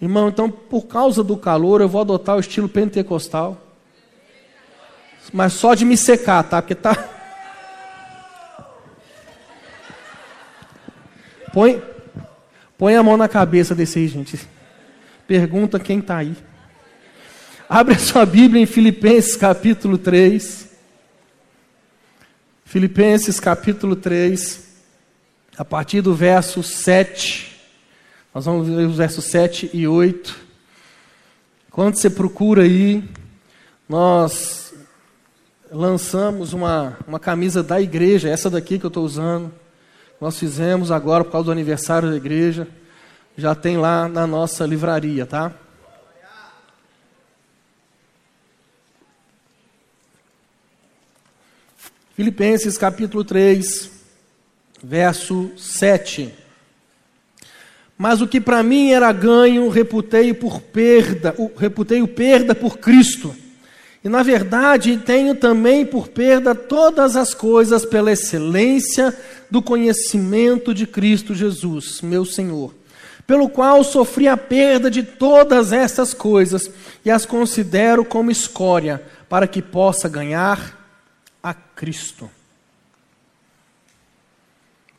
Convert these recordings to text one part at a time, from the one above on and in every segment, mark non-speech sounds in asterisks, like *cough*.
Irmão, então por causa do calor eu vou adotar o estilo pentecostal. Mas só de me secar, tá? Porque tá. Põe, põe a mão na cabeça desse aí, gente. Pergunta quem está aí. Abre a sua Bíblia em Filipenses capítulo 3. Filipenses capítulo 3, a partir do verso 7. Nós vamos ver os versos 7 e 8. Quando você procura aí, nós lançamos uma, uma camisa da igreja, essa daqui que eu estou usando. Nós fizemos agora por causa do aniversário da igreja. Já tem lá na nossa livraria, tá? Filipenses capítulo 3, verso 7. Mas o que para mim era ganho, reputei por perda, reputei o perda por Cristo. E na verdade tenho também por perda todas as coisas pela excelência do conhecimento de Cristo Jesus, meu Senhor, pelo qual sofri a perda de todas estas coisas e as considero como escória, para que possa ganhar a Cristo,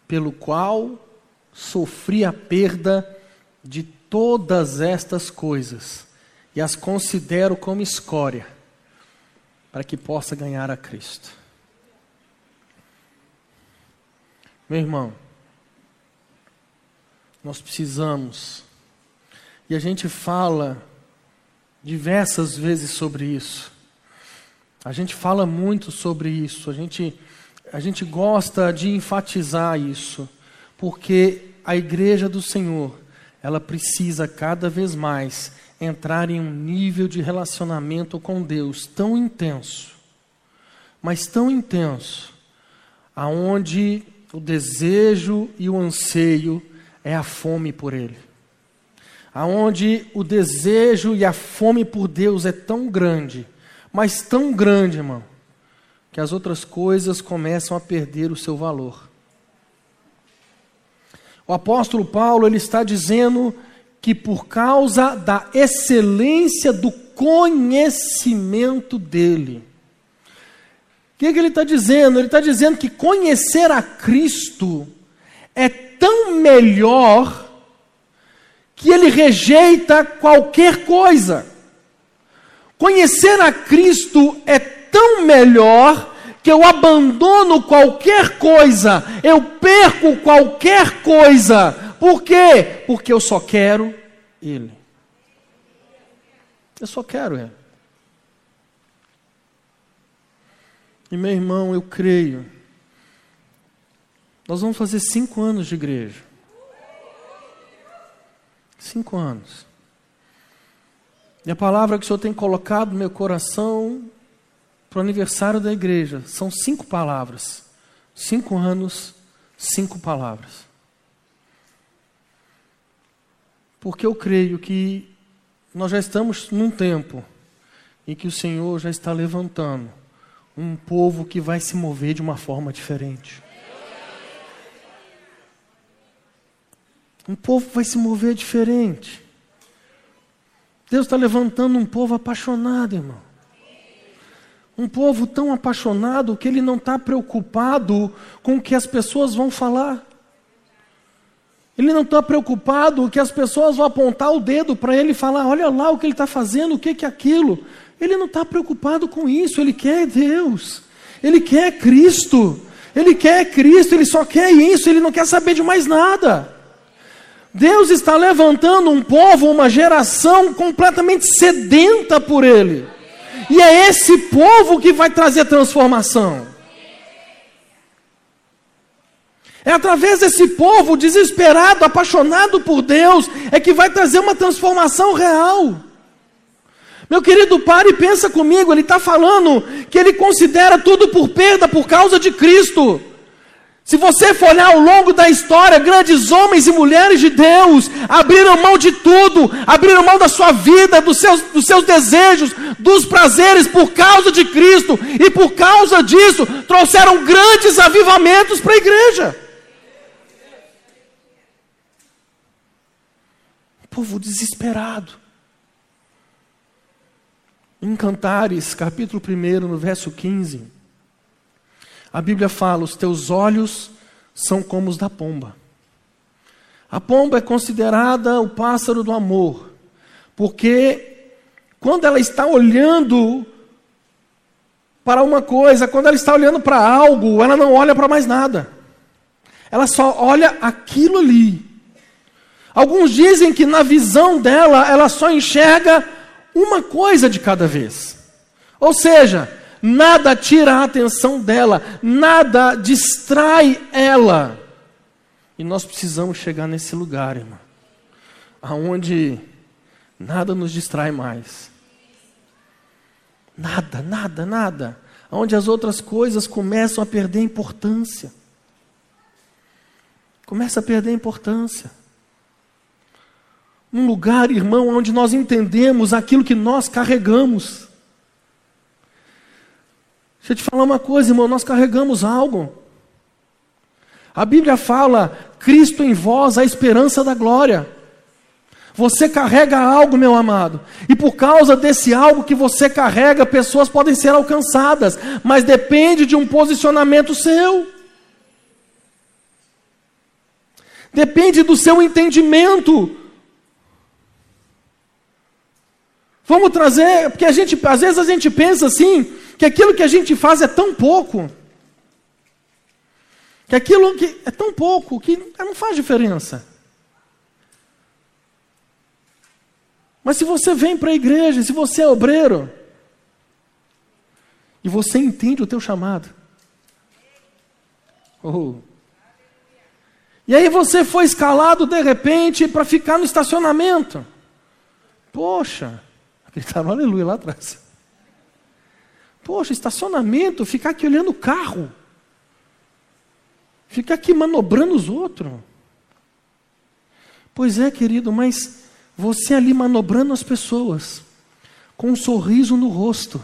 pelo qual sofri a perda de todas estas coisas e as considero como escória, para que possa ganhar a Cristo. Meu irmão, nós precisamos, e a gente fala diversas vezes sobre isso, a gente fala muito sobre isso, a gente, a gente gosta de enfatizar isso, porque a igreja do Senhor, ela precisa cada vez mais entrar em um nível de relacionamento com Deus tão intenso, mas tão intenso, aonde o desejo e o anseio é a fome por Ele. Aonde o desejo e a fome por Deus é tão grande mas tão grande, irmão, que as outras coisas começam a perder o seu valor. O apóstolo Paulo ele está dizendo que por causa da excelência do conhecimento dele. O que, que ele está dizendo? Ele está dizendo que conhecer a Cristo é tão melhor que ele rejeita qualquer coisa. Conhecer a Cristo é tão melhor que eu abandono qualquer coisa, eu perco qualquer coisa. Por quê? Porque eu só quero Ele. Eu só quero Ele. E meu irmão, eu creio. Nós vamos fazer cinco anos de igreja. Cinco anos. E a palavra que o Senhor tem colocado no meu coração para o aniversário da igreja são cinco palavras. Cinco anos, cinco palavras. Porque eu creio que nós já estamos num tempo em que o Senhor já está levantando um povo que vai se mover de uma forma diferente. Um povo vai se mover diferente. Deus está levantando um povo apaixonado, irmão. Um povo tão apaixonado que ele não está preocupado com o que as pessoas vão falar. Ele não está preocupado que as pessoas vão apontar o dedo para ele e falar: olha lá o que ele está fazendo, o que, que é aquilo. Ele não está preocupado com isso, ele quer Deus, ele quer Cristo, ele quer Cristo, ele só quer isso, ele não quer saber de mais nada. Deus está levantando um povo, uma geração completamente sedenta por Ele. E é esse povo que vai trazer transformação. É através desse povo desesperado, apaixonado por Deus, é que vai trazer uma transformação real. Meu querido, pare e pensa comigo. Ele está falando que ele considera tudo por perda por causa de Cristo. Se você for olhar ao longo da história, grandes homens e mulheres de Deus abriram mão de tudo, abriram mão da sua vida, dos seus, dos seus desejos, dos prazeres por causa de Cristo, e por causa disso trouxeram grandes avivamentos para a igreja. povo desesperado. Em Cantares, capítulo 1, no verso 15, a Bíblia fala: Os teus olhos são como os da pomba. A pomba é considerada o pássaro do amor, porque quando ela está olhando para uma coisa, quando ela está olhando para algo, ela não olha para mais nada. Ela só olha aquilo ali. Alguns dizem que na visão dela, ela só enxerga uma coisa de cada vez. Ou seja, nada tira a atenção dela, nada distrai ela. E nós precisamos chegar nesse lugar, irmão, aonde nada nos distrai mais. Nada, nada, nada. Onde as outras coisas começam a perder importância. Começa a perder importância. Um lugar, irmão, onde nós entendemos aquilo que nós carregamos. Deixa eu te falar uma coisa, irmão, nós carregamos algo. A Bíblia fala: Cristo em vós, a esperança da glória. Você carrega algo, meu amado, e por causa desse algo que você carrega, pessoas podem ser alcançadas, mas depende de um posicionamento seu. Depende do seu entendimento. Vamos trazer, porque a gente, às vezes a gente pensa assim, que aquilo que a gente faz é tão pouco. Que aquilo que é tão pouco que não faz diferença. Mas se você vem para a igreja, se você é obreiro, e você entende o teu chamado. Oh. E aí você foi escalado de repente para ficar no estacionamento. Poxa, *laughs* gritaram aleluia lá atrás. Poxa, estacionamento, ficar aqui olhando o carro. Ficar aqui manobrando os outros. Pois é, querido, mas você ali manobrando as pessoas, com um sorriso no rosto,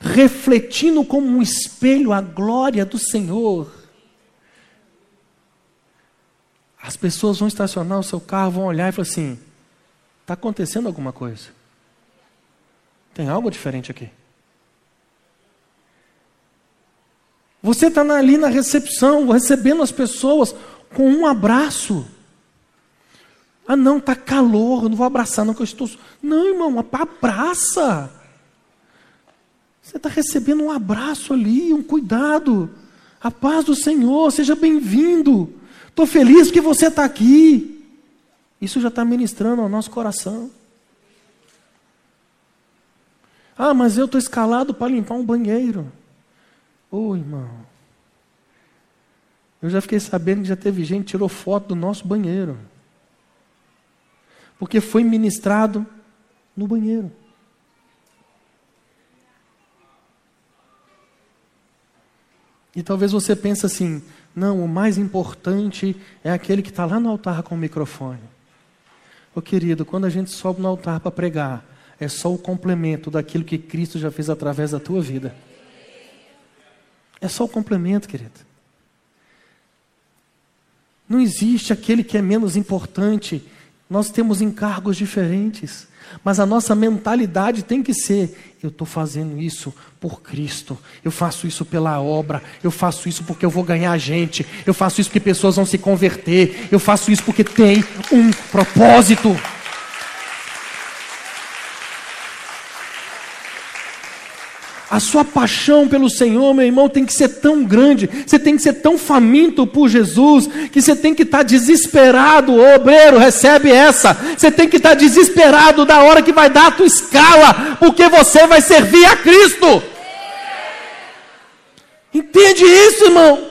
refletindo como um espelho a glória do Senhor. As pessoas vão estacionar o seu carro, vão olhar e falar assim: está acontecendo alguma coisa? Tem algo diferente aqui. Você está ali na recepção, recebendo as pessoas com um abraço. Ah, não, está calor, eu não vou abraçar, não, que eu estou. Não, irmão, abraça. Você está recebendo um abraço ali, um cuidado. A paz do Senhor, seja bem-vindo. Estou feliz que você está aqui. Isso já está ministrando ao nosso coração. Ah, mas eu estou escalado para limpar um banheiro. Ô oh, irmão, eu já fiquei sabendo que já teve gente que tirou foto do nosso banheiro. Porque foi ministrado no banheiro. E talvez você pense assim: não, o mais importante é aquele que está lá no altar com o microfone. Ô querido, quando a gente sobe no altar para pregar, é só o complemento daquilo que Cristo já fez através da tua vida. É só o complemento, querido. Não existe aquele que é menos importante. Nós temos encargos diferentes. Mas a nossa mentalidade tem que ser: eu estou fazendo isso por Cristo, eu faço isso pela obra, eu faço isso porque eu vou ganhar gente, eu faço isso porque pessoas vão se converter, eu faço isso porque tem um propósito. A sua paixão pelo Senhor, meu irmão, tem que ser tão grande, você tem que ser tão faminto por Jesus, que você tem que estar desesperado, o obreiro, recebe essa. Você tem que estar desesperado da hora que vai dar a tua escala, porque você vai servir a Cristo. Entende isso, irmão?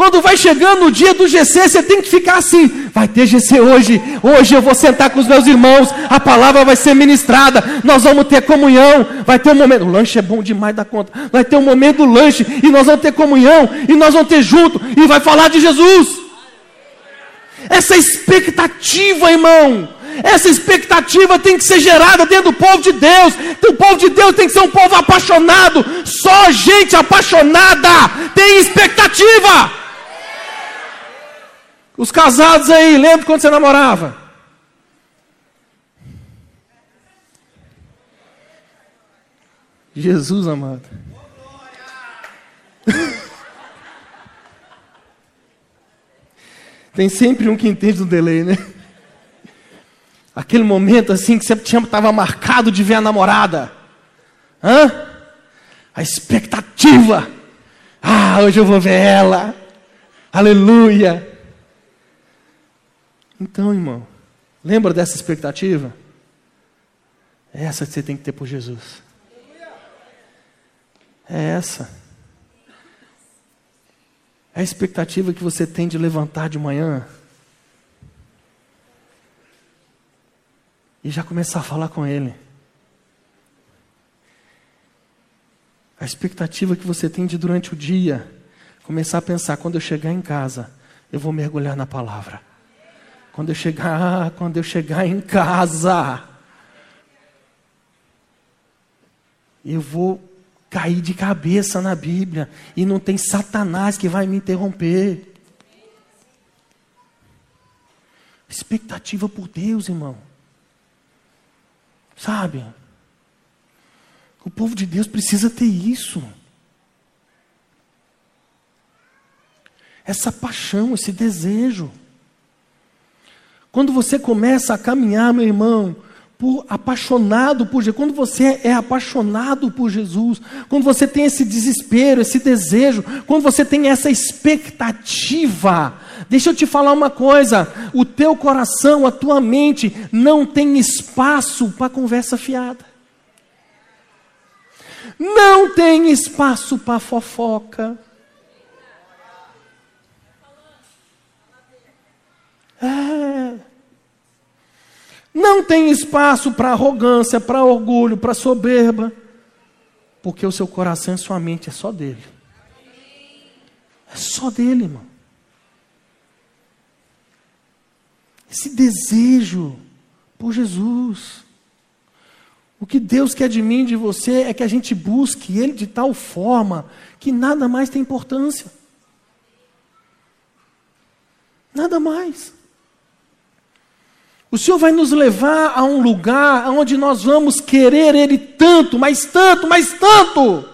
Quando vai chegando o dia do GC, você tem que ficar assim: vai ter GC hoje, hoje eu vou sentar com os meus irmãos, a palavra vai ser ministrada, nós vamos ter comunhão, vai ter um momento, o lanche é bom demais da conta, vai ter um momento do lanche, e nós vamos ter comunhão, e nós vamos ter junto, e vai falar de Jesus. Essa expectativa, irmão, essa expectativa tem que ser gerada dentro do povo de Deus. O povo de Deus tem que ser um povo apaixonado. Só gente apaixonada tem expectativa. Os casados aí, lembra quando você namorava? Jesus amado. Tem sempre um que entende do delay, né? Aquele momento assim que você estava marcado de ver a namorada. Hã? A expectativa. Ah, hoje eu vou ver ela. Aleluia. Então, irmão, lembra dessa expectativa? É essa que você tem que ter por Jesus. É essa. É a expectativa que você tem de levantar de manhã e já começar a falar com Ele. A expectativa que você tem de durante o dia começar a pensar: quando eu chegar em casa, eu vou mergulhar na palavra. Quando eu chegar, quando eu chegar em casa, eu vou cair de cabeça na Bíblia e não tem Satanás que vai me interromper. Expectativa por Deus, irmão. Sabe? O povo de Deus precisa ter isso. Essa paixão, esse desejo. Quando você começa a caminhar, meu irmão, por, apaixonado por Jesus, quando você é apaixonado por Jesus, quando você tem esse desespero, esse desejo, quando você tem essa expectativa, deixa eu te falar uma coisa: o teu coração, a tua mente não tem espaço para conversa fiada, não tem espaço para fofoca. É. Não tem espaço para arrogância, para orgulho, para soberba, porque o seu coração e sua mente é só dele. É só dele, irmão. Esse desejo por Jesus. O que Deus quer de mim, de você, é que a gente busque Ele de tal forma que nada mais tem importância. Nada mais. O Senhor vai nos levar a um lugar onde nós vamos querer Ele tanto, mas tanto, mas tanto,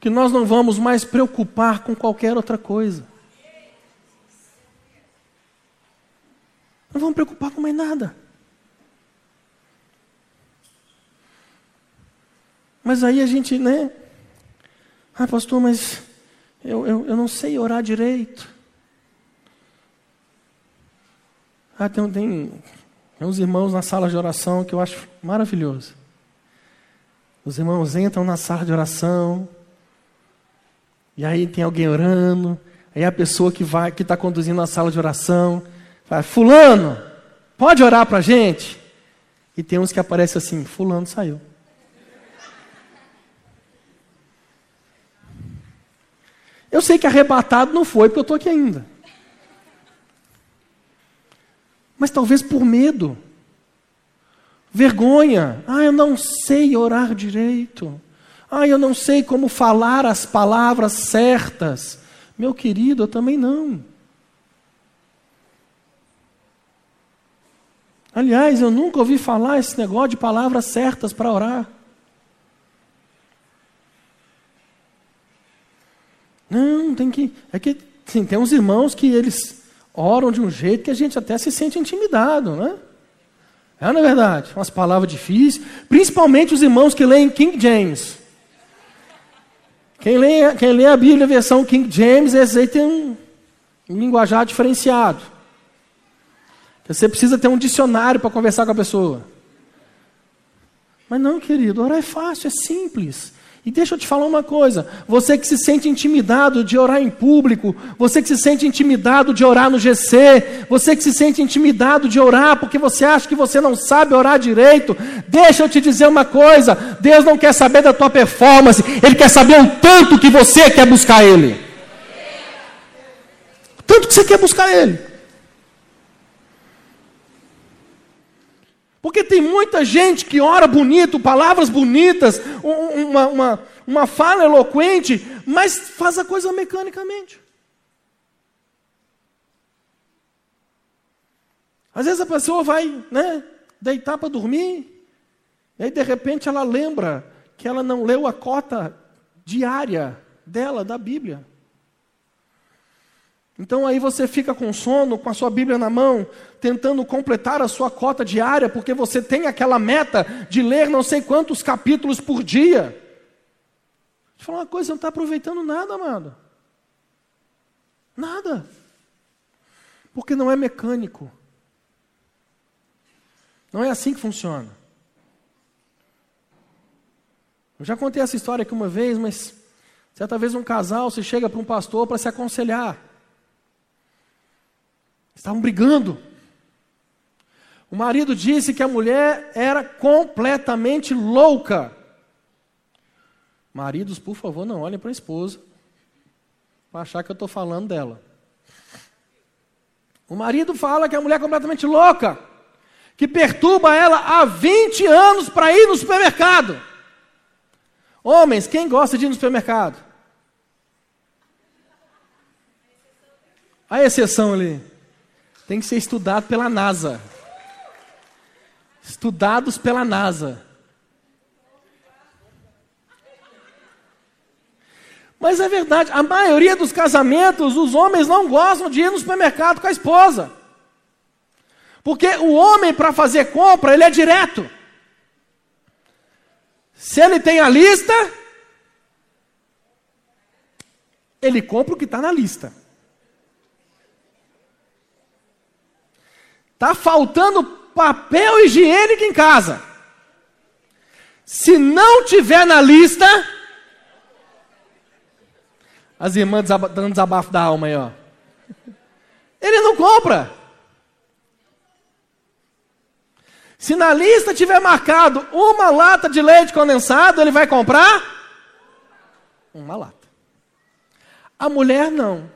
que nós não vamos mais preocupar com qualquer outra coisa. Não vamos preocupar com mais nada. Mas aí a gente, né? Ah, pastor, mas eu, eu, eu não sei orar direito. Ah, tem, tem, tem uns irmãos na sala de oração que eu acho maravilhoso. Os irmãos entram na sala de oração, e aí tem alguém orando, aí a pessoa que vai, que está conduzindo a sala de oração, fala, fulano, pode orar para a gente? E tem uns que aparecem assim, fulano saiu. Eu sei que arrebatado não foi, porque eu estou aqui ainda mas talvez por medo, vergonha. Ah, eu não sei orar direito. Ah, eu não sei como falar as palavras certas. Meu querido, eu também não. Aliás, eu nunca ouvi falar esse negócio de palavras certas para orar. Não, tem que. É que sim, tem uns irmãos que eles oram de um jeito que a gente até se sente intimidado, né? É, não é verdade? Umas palavras difíceis, principalmente os irmãos que leem King James. Quem lê, quem lê a Bíblia versão King James, esse aí tem um, um linguajar diferenciado. Você precisa ter um dicionário para conversar com a pessoa. Mas não, querido, orar é fácil, é simples. E deixa eu te falar uma coisa: você que se sente intimidado de orar em público, você que se sente intimidado de orar no GC, você que se sente intimidado de orar porque você acha que você não sabe orar direito, deixa eu te dizer uma coisa: Deus não quer saber da tua performance, Ele quer saber o tanto que você quer buscar Ele. O tanto que você quer buscar Ele. Porque tem muita gente que ora bonito, palavras bonitas, uma, uma, uma fala eloquente, mas faz a coisa mecanicamente. Às vezes a pessoa vai né, deitar para dormir, e aí de repente ela lembra que ela não leu a cota diária dela da Bíblia. Então aí você fica com sono, com a sua Bíblia na mão, tentando completar a sua cota diária, porque você tem aquela meta de ler não sei quantos capítulos por dia. Deixa falar uma coisa, você não está aproveitando nada, amado. Nada. Porque não é mecânico. Não é assim que funciona. Eu já contei essa história aqui uma vez, mas certa vez um casal se chega para um pastor para se aconselhar. Estavam brigando. O marido disse que a mulher era completamente louca. Maridos, por favor, não olhem para a esposa para achar que eu estou falando dela. O marido fala que a mulher é completamente louca, que perturba ela há 20 anos para ir no supermercado. Homens, quem gosta de ir no supermercado? A exceção ali. Tem que ser estudado pela NASA. Estudados pela NASA. Mas é verdade, a maioria dos casamentos, os homens não gostam de ir no supermercado com a esposa. Porque o homem, para fazer compra, ele é direto. Se ele tem a lista, ele compra o que está na lista. Está faltando papel higiênico em casa. Se não tiver na lista, as irmãs dando desabafo da alma aí, ó. Ele não compra. Se na lista tiver marcado uma lata de leite condensado, ele vai comprar uma lata. A mulher não.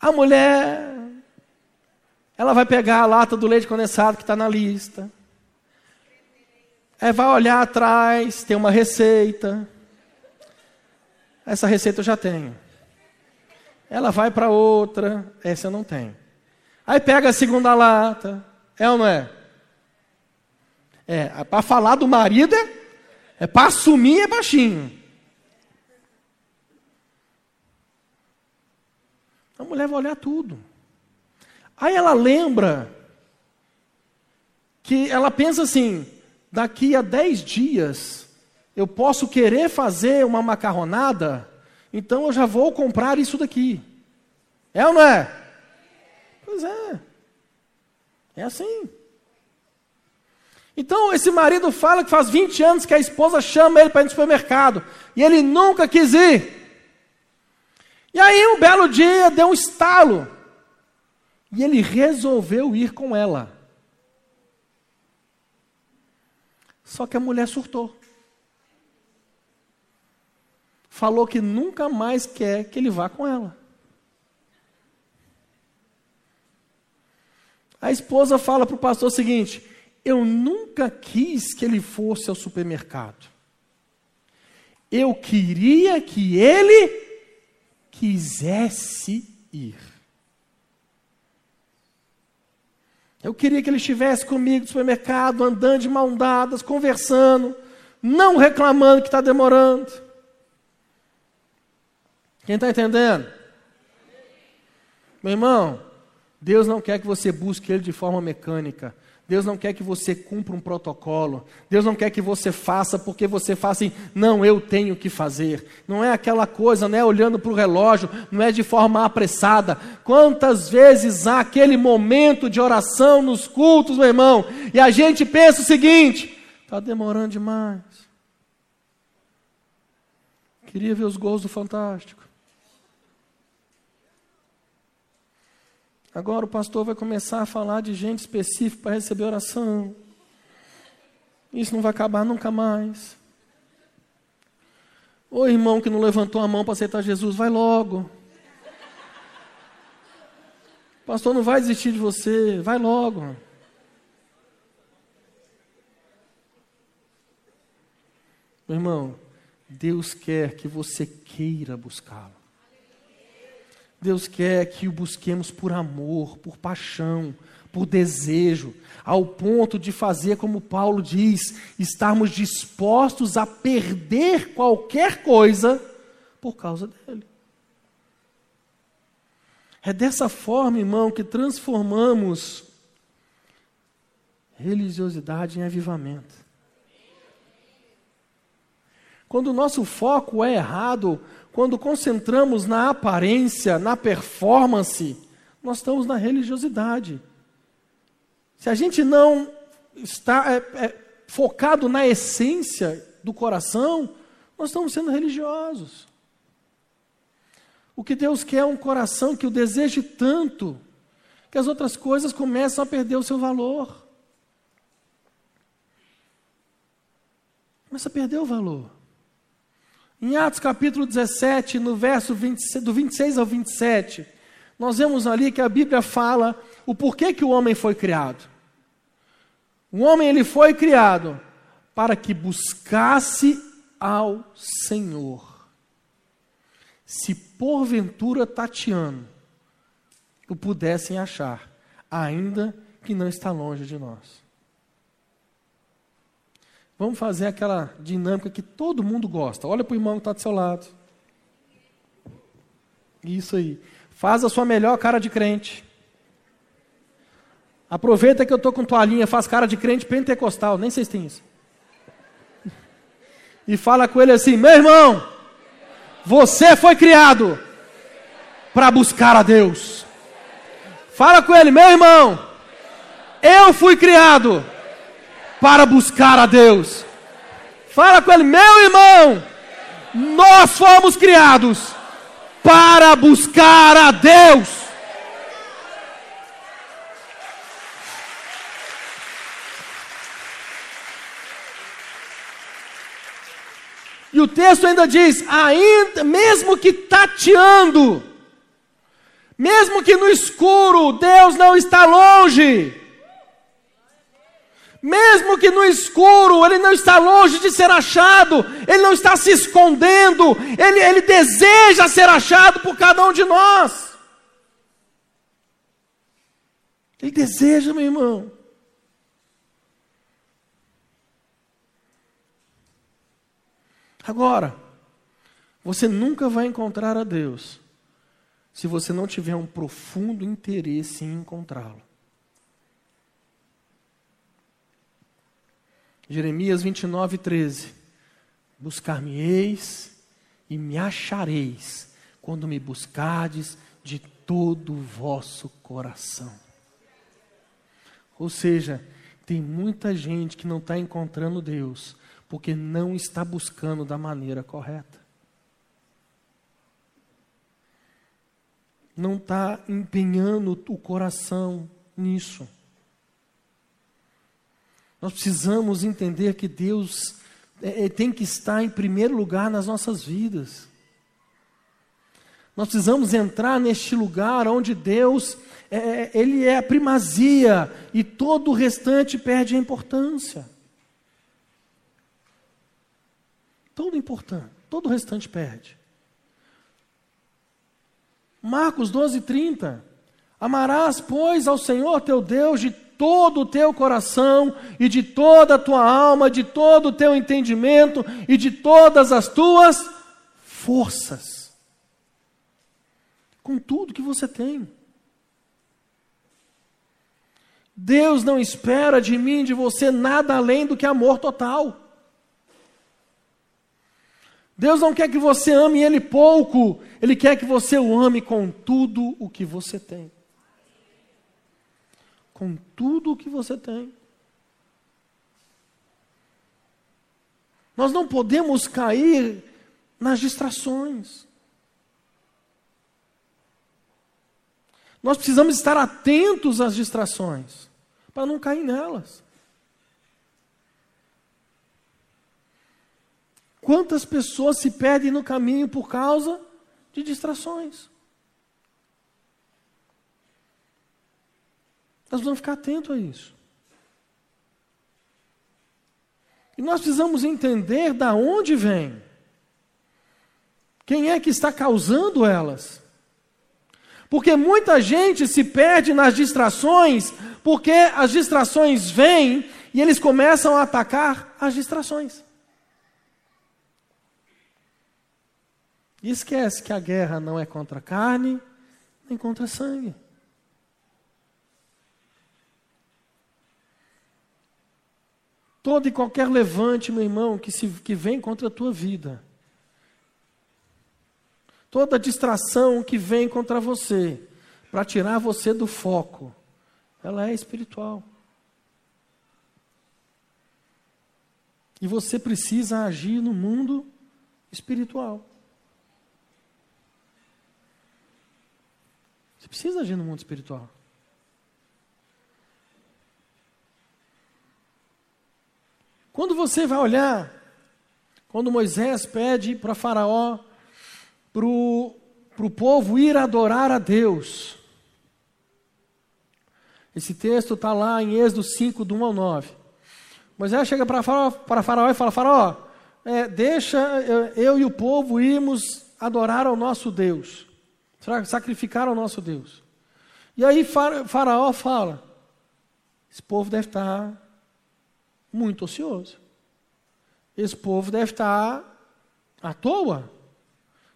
A mulher, ela vai pegar a lata do leite condensado que está na lista. É, vai olhar atrás, tem uma receita. Essa receita eu já tenho. Ela vai para outra, essa eu não tenho. Aí pega a segunda lata, é ou não é? É, é para falar do marido é, é para assumir é baixinho. A mulher vai olhar tudo. Aí ela lembra que ela pensa assim: daqui a dez dias eu posso querer fazer uma macarronada, então eu já vou comprar isso daqui. É ou não é? Pois é. É assim. Então esse marido fala que faz 20 anos que a esposa chama ele para ir no supermercado e ele nunca quis ir. E aí um belo dia deu um estalo e ele resolveu ir com ela. Só que a mulher surtou falou que nunca mais quer que ele vá com ela. A esposa fala para o pastor o seguinte: Eu nunca quis que ele fosse ao supermercado. Eu queria que ele quisesse ir. Eu queria que ele estivesse comigo no supermercado, andando de mão dadas, conversando, não reclamando que está demorando. Quem está entendendo? Meu irmão, Deus não quer que você busque Ele de forma mecânica. Deus não quer que você cumpra um protocolo. Deus não quer que você faça porque você faça assim, não, eu tenho que fazer. Não é aquela coisa, não é olhando para o relógio, não é de forma apressada. Quantas vezes há aquele momento de oração nos cultos, meu irmão, e a gente pensa o seguinte: está demorando demais. Queria ver os gols do Fantástico. Agora o pastor vai começar a falar de gente específica para receber oração. Isso não vai acabar nunca mais. Ô irmão que não levantou a mão para aceitar Jesus, vai logo. O pastor não vai desistir de você, vai logo. Meu irmão, Deus quer que você queira buscá-lo. Deus quer que o busquemos por amor, por paixão, por desejo, ao ponto de fazer, como Paulo diz, estarmos dispostos a perder qualquer coisa por causa dele. É dessa forma, irmão, que transformamos religiosidade em avivamento. Quando o nosso foco é errado, quando concentramos na aparência, na performance, nós estamos na religiosidade. Se a gente não está é, é, focado na essência do coração, nós estamos sendo religiosos. O que Deus quer é um coração que o deseje tanto que as outras coisas começam a perder o seu valor. Começa a perder o valor. Em Atos capítulo 17, no verso 20, do 26 ao 27, nós vemos ali que a Bíblia fala o porquê que o homem foi criado. O homem ele foi criado para que buscasse ao Senhor. Se porventura tateando o pudessem achar, ainda que não está longe de nós. Vamos fazer aquela dinâmica que todo mundo gosta. Olha para o irmão que está do seu lado. Isso aí. Faz a sua melhor cara de crente. Aproveita que eu estou com toalhinha, faz cara de crente pentecostal. Nem sei se tem isso. E fala com ele assim: meu irmão, você foi criado para buscar a Deus. Fala com ele, meu irmão, eu fui criado para buscar a Deus. Fala com ele, meu irmão, nós fomos criados para buscar a Deus. E o texto ainda diz: ainda, mesmo que tateando, mesmo que no escuro, Deus não está longe. Mesmo que no escuro, ele não está longe de ser achado, ele não está se escondendo, ele, ele deseja ser achado por cada um de nós. Ele deseja, meu irmão. Agora, você nunca vai encontrar a Deus se você não tiver um profundo interesse em encontrá-lo. Jeremias 29, 13. Buscar-me-eis e me achareis quando me buscardes de todo o vosso coração. Ou seja, tem muita gente que não está encontrando Deus porque não está buscando da maneira correta. Não está empenhando o coração nisso. Nós precisamos entender que Deus é, é, tem que estar em primeiro lugar nas nossas vidas. Nós precisamos entrar neste lugar onde Deus é, é, ele é a primazia e todo o restante perde a importância. Todo importante, todo o restante perde. Marcos 12, 30. Amarás, pois, ao Senhor teu Deus de todo o teu coração e de toda a tua alma, de todo o teu entendimento e de todas as tuas forças. Com tudo que você tem. Deus não espera de mim, de você, nada além do que amor total. Deus não quer que você ame Ele pouco, Ele quer que você o ame com tudo o que você tem com tudo o que você tem. Nós não podemos cair nas distrações. Nós precisamos estar atentos às distrações, para não cair nelas. Quantas pessoas se perdem no caminho por causa de distrações? Nós precisamos ficar atentos a isso. E nós precisamos entender da onde vem. Quem é que está causando elas? Porque muita gente se perde nas distrações, porque as distrações vêm e eles começam a atacar as distrações. E esquece que a guerra não é contra carne, nem contra sangue. Todo e qualquer levante, meu irmão, que, se, que vem contra a tua vida, toda distração que vem contra você, para tirar você do foco, ela é espiritual. E você precisa agir no mundo espiritual. Você precisa agir no mundo espiritual. Quando você vai olhar, quando Moisés pede para Faraó, para o povo ir adorar a Deus. Esse texto está lá em Êxodo 5, do 1 ao 9. Moisés chega para Faraó, Faraó e fala: Faraó, é, deixa eu e o povo irmos adorar ao nosso Deus sacrificar ao nosso Deus. E aí Faraó fala: esse povo deve estar muito ocioso. Esse povo deve estar à toa,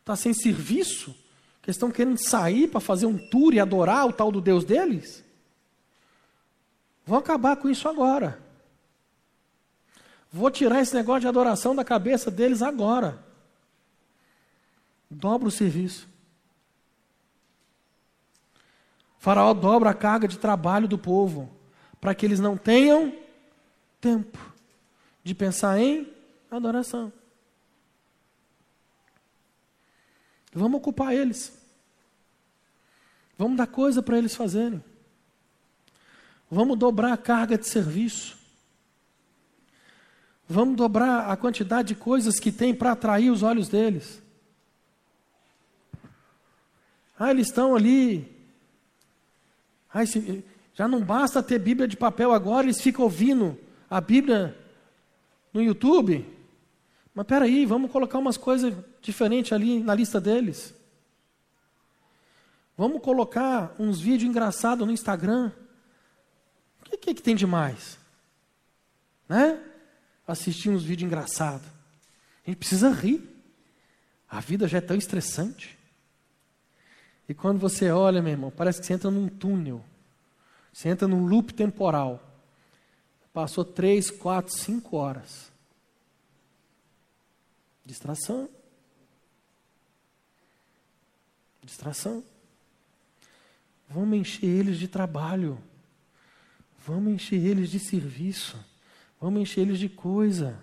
está sem serviço, que estão querendo sair para fazer um tour e adorar o tal do Deus deles. Vou acabar com isso agora. Vou tirar esse negócio de adoração da cabeça deles agora. Dobra o serviço. Faraó dobra a carga de trabalho do povo, para que eles não tenham tempo de pensar em adoração. Vamos ocupar eles. Vamos dar coisa para eles fazerem. Vamos dobrar a carga de serviço. Vamos dobrar a quantidade de coisas que tem para atrair os olhos deles. Ah, eles estão ali Ai, se, já não basta ter Bíblia de papel agora, eles ficam ouvindo a Bíblia no YouTube. Mas peraí, vamos colocar umas coisas diferentes ali na lista deles. Vamos colocar uns vídeos engraçados no Instagram. O que, que, que tem de mais? Né? Assistir uns vídeos engraçados. A gente precisa rir. A vida já é tão estressante. E quando você olha, meu irmão, parece que você entra num túnel. Você entra num loop temporal. Passou três, quatro, cinco horas. Distração. Distração. Vamos encher eles de trabalho. Vamos encher eles de serviço. Vamos encher eles de coisa.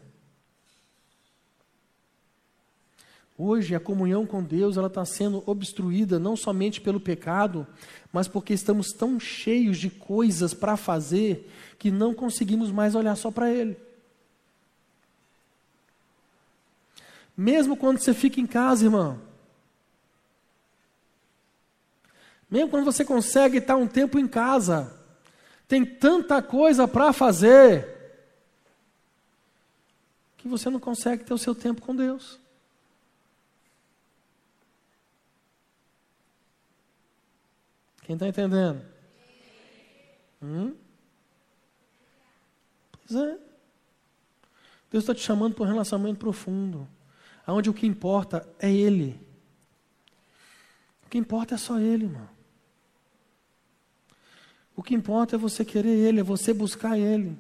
Hoje a comunhão com Deus ela está sendo obstruída não somente pelo pecado, mas porque estamos tão cheios de coisas para fazer que não conseguimos mais olhar só para Ele. Mesmo quando você fica em casa, irmão. Mesmo quando você consegue estar um tempo em casa, tem tanta coisa para fazer que você não consegue ter o seu tempo com Deus. Quem está entendendo? Hum? Pois é. Deus está te chamando para um relacionamento profundo, onde o que importa é Ele. O que importa é só Ele, irmão. O que importa é você querer Ele, é você buscar Ele.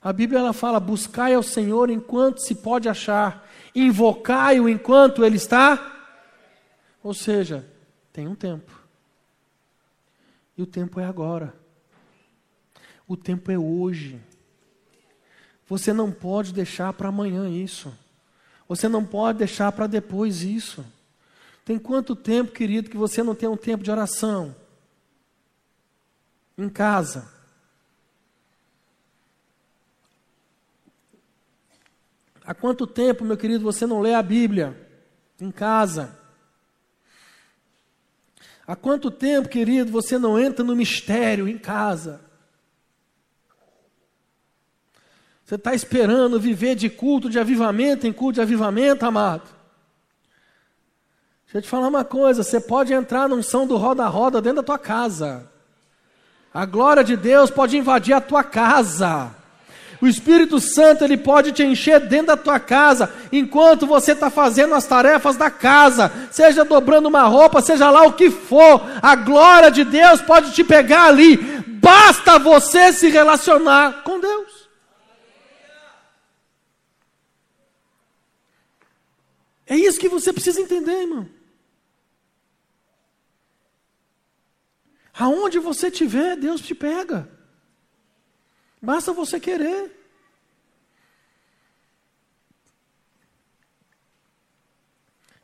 A Bíblia ela fala: buscai ao Senhor enquanto se pode achar, invocai-o enquanto Ele está. Ou seja, tem um tempo. E o tempo é agora. O tempo é hoje. Você não pode deixar para amanhã isso. Você não pode deixar para depois isso. Tem quanto tempo, querido, que você não tem um tempo de oração? Em casa. Há quanto tempo, meu querido, você não lê a Bíblia? Em casa. Há quanto tempo, querido, você não entra no mistério em casa? Você está esperando viver de culto de avivamento em culto de avivamento, amado? Deixa eu te falar uma coisa: você pode entrar num som do roda-roda dentro da tua casa. A glória de Deus pode invadir a tua casa. O Espírito Santo ele pode te encher dentro da tua casa, enquanto você está fazendo as tarefas da casa, seja dobrando uma roupa, seja lá o que for, a glória de Deus pode te pegar ali. Basta você se relacionar com Deus. É isso que você precisa entender, irmão. Aonde você estiver, Deus te pega. Basta você querer.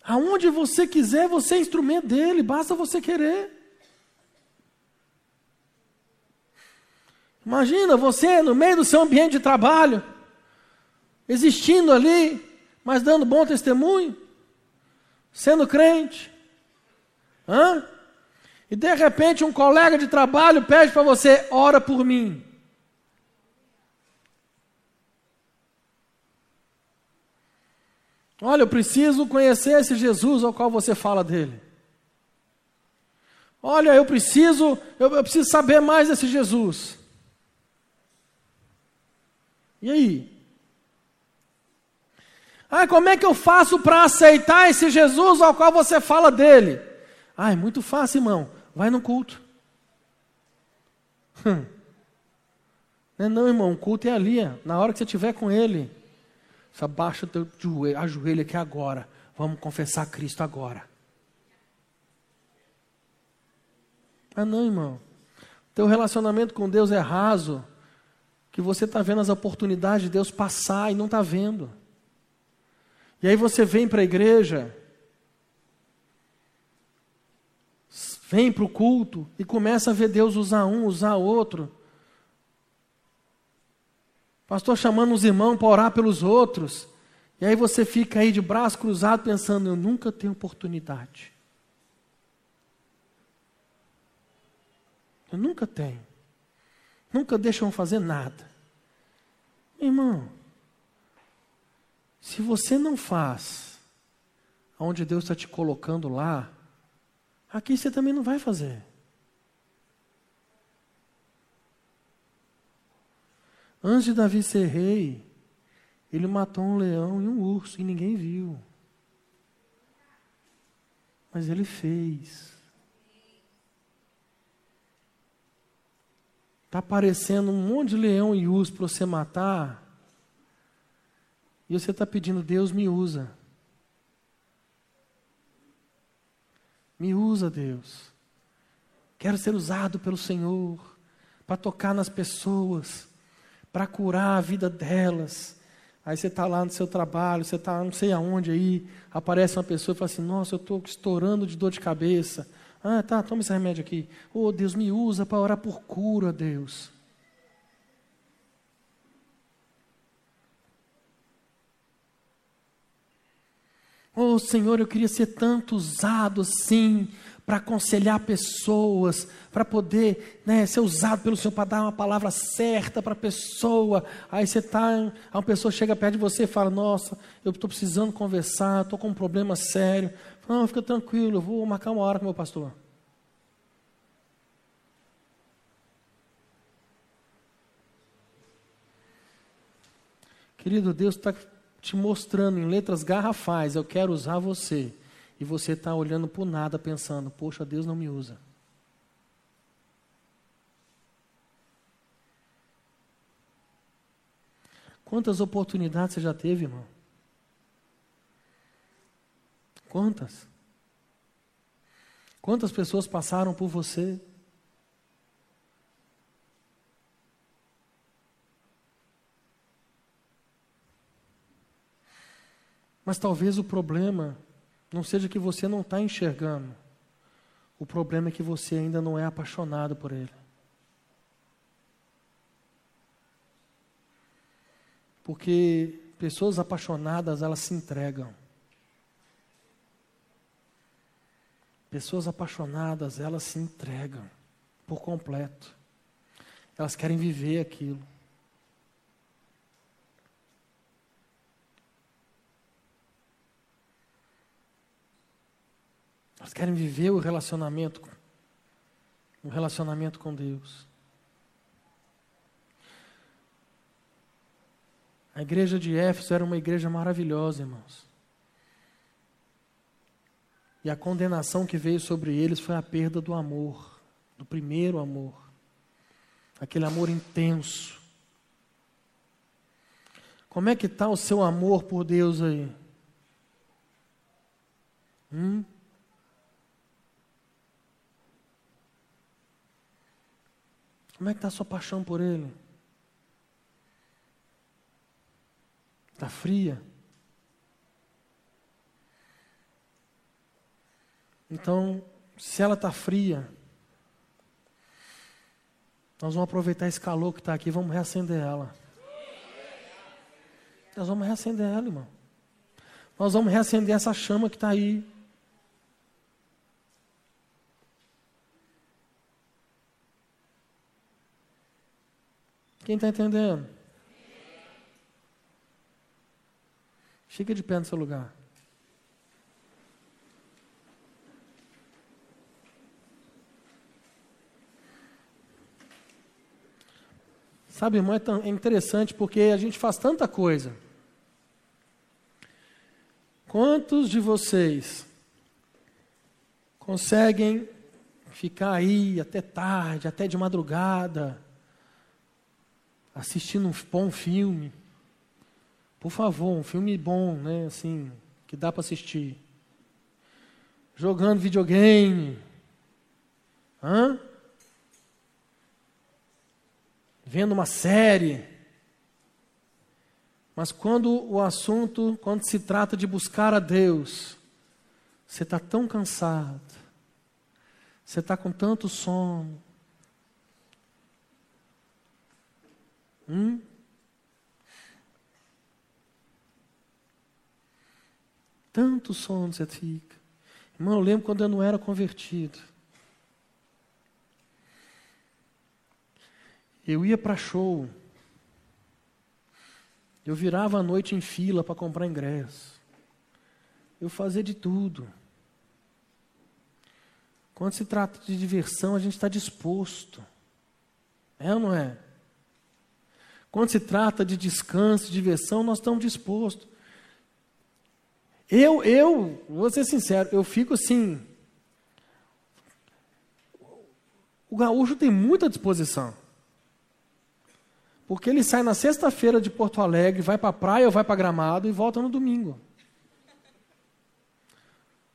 Aonde você quiser, você é instrumento dele, basta você querer. Imagina você no meio do seu ambiente de trabalho, existindo ali, mas dando bom testemunho, sendo crente. Hã? E de repente um colega de trabalho pede para você, ora por mim. Olha, eu preciso conhecer esse Jesus ao qual você fala dele. Olha, eu preciso, eu, eu preciso saber mais desse Jesus. E aí? Ah, como é que eu faço para aceitar esse Jesus ao qual você fala dele? Ah, é muito fácil, irmão. Vai no culto. Hum. Não, é não, irmão, o culto é ali, na hora que você estiver com ele. Você abaixa teu joelho, ajoelha aqui agora. Vamos confessar Cristo agora. Ah, não, irmão. Teu relacionamento com Deus é raso. Que você está vendo as oportunidades de Deus passar e não está vendo. E aí você vem para a igreja, vem para o culto e começa a ver Deus usar um, usar outro. Pastor chamando os irmãos para orar pelos outros. E aí você fica aí de braço cruzado pensando, eu nunca tenho oportunidade. Eu nunca tenho. Nunca deixam fazer nada. Irmão, se você não faz onde Deus está te colocando lá, aqui você também não vai fazer. Antes de Davi ser rei, ele matou um leão e um urso e ninguém viu. Mas ele fez. Está aparecendo um monte de leão e urso para você matar. E você está pedindo, Deus me usa. Me usa, Deus. Quero ser usado pelo Senhor para tocar nas pessoas para curar a vida delas. Aí você está lá no seu trabalho, você está não sei aonde aí, aparece uma pessoa e fala assim: Nossa, eu estou estourando de dor de cabeça. Ah, tá, toma esse remédio aqui. Oh, Deus, me usa para orar por cura, Deus. Oh, Senhor, eu queria ser tanto usado assim para aconselhar pessoas, para poder né, ser usado pelo Senhor para dar uma palavra certa para a pessoa. Aí você está, uma pessoa chega perto de você e fala: Nossa, eu estou precisando conversar, estou com um problema sério. Não, fica tranquilo, eu vou marcar uma hora com meu pastor. Querido, Deus está te mostrando em letras garrafais: Eu quero usar você e você está olhando o nada pensando: poxa, Deus não me usa. Quantas oportunidades você já teve, irmão? Quantas? Quantas pessoas passaram por você? Mas talvez o problema não seja que você não está enxergando. O problema é que você ainda não é apaixonado por Ele. Porque pessoas apaixonadas, elas se entregam. Pessoas apaixonadas, elas se entregam por completo. Elas querem viver aquilo. Elas querem viver o relacionamento, o relacionamento com Deus. A igreja de Éfeso era uma igreja maravilhosa, irmãos. E a condenação que veio sobre eles foi a perda do amor, do primeiro amor. Aquele amor intenso. Como é que está o seu amor por Deus aí? Hum? Como é que está a sua paixão por Ele? Está fria? Então, se ela está fria, nós vamos aproveitar esse calor que está aqui, vamos reacender ela. Nós vamos reacender ela, irmão. Nós vamos reacender essa chama que está aí. Quem está entendendo? Fica de pé no seu lugar. Sabe, irmão, é, é interessante porque a gente faz tanta coisa. Quantos de vocês conseguem ficar aí até tarde, até de madrugada, assistindo um bom filme? Por favor, um filme bom, né? Assim, que dá para assistir. Jogando videogame. Hã? Vendo uma série. Mas quando o assunto, quando se trata de buscar a Deus, você está tão cansado, você está com tanto sono. Hum? Tanto sono você fica. Irmão, eu lembro quando eu não era convertido. Eu ia para show. Eu virava a noite em fila para comprar ingresso. Eu fazia de tudo. Quando se trata de diversão, a gente está disposto. É ou não é? Quando se trata de descanso, de diversão, nós estamos dispostos. Eu, eu, vou ser sincero, eu fico assim. O gaúcho tem muita disposição. Porque ele sai na sexta-feira de Porto Alegre, vai para a praia ou vai para Gramado e volta no domingo.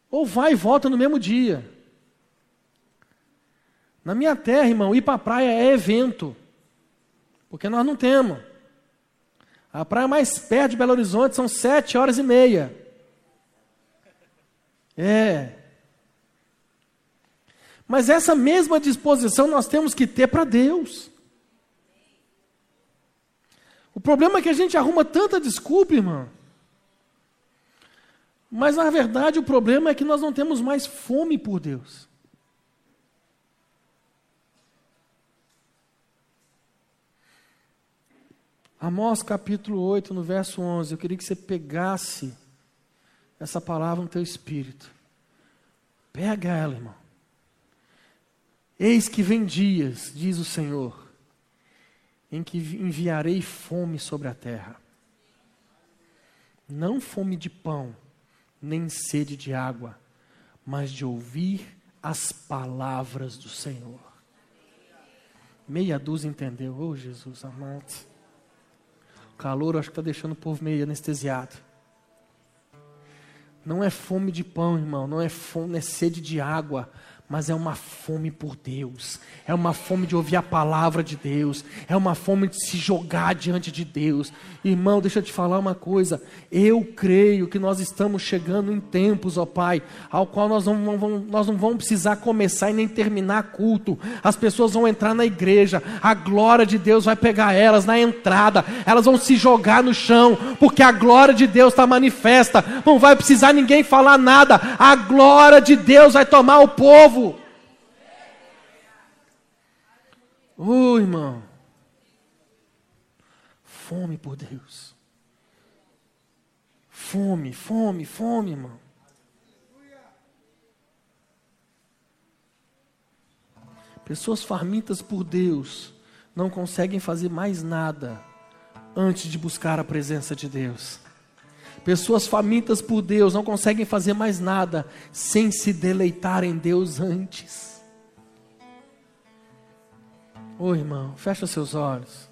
Ou vai e volta no mesmo dia. Na minha terra, irmão, ir para a praia é evento. Porque nós não temos. A praia mais perto de Belo Horizonte são sete horas e meia. É. Mas essa mesma disposição nós temos que ter para Deus. O problema é que a gente arruma tanta desculpa, irmão. Mas na verdade o problema é que nós não temos mais fome por Deus. Amós capítulo 8, no verso 11. Eu queria que você pegasse essa palavra no teu espírito. Pega ela, irmão. Eis que vem dias, diz o Senhor, em que enviarei fome sobre a terra. Não fome de pão, nem sede de água, mas de ouvir as palavras do Senhor. Meia dúzia entendeu, oh Jesus amado. Calor acho que está deixando o povo meio anestesiado. Não é fome de pão, irmão, não é fome, é sede de água, mas é uma fome por Deus, é uma fome de ouvir a palavra de Deus, é uma fome de se jogar diante de Deus. Irmão, deixa eu te falar uma coisa, eu creio que nós estamos chegando em tempos, ó Pai, ao qual nós não, vamos, nós não vamos precisar começar e nem terminar culto, as pessoas vão entrar na igreja, a glória de Deus vai pegar elas na entrada, elas vão se jogar no chão, porque a glória de Deus está manifesta, não vai precisar ninguém falar nada, a glória de Deus vai tomar o povo. Oh, irmão. Fome por Deus. Fome, fome, fome, irmão. Pessoas famintas por Deus não conseguem fazer mais nada antes de buscar a presença de Deus. Pessoas famintas por Deus não conseguem fazer mais nada sem se deleitar em Deus antes. Ô irmão, fecha seus olhos.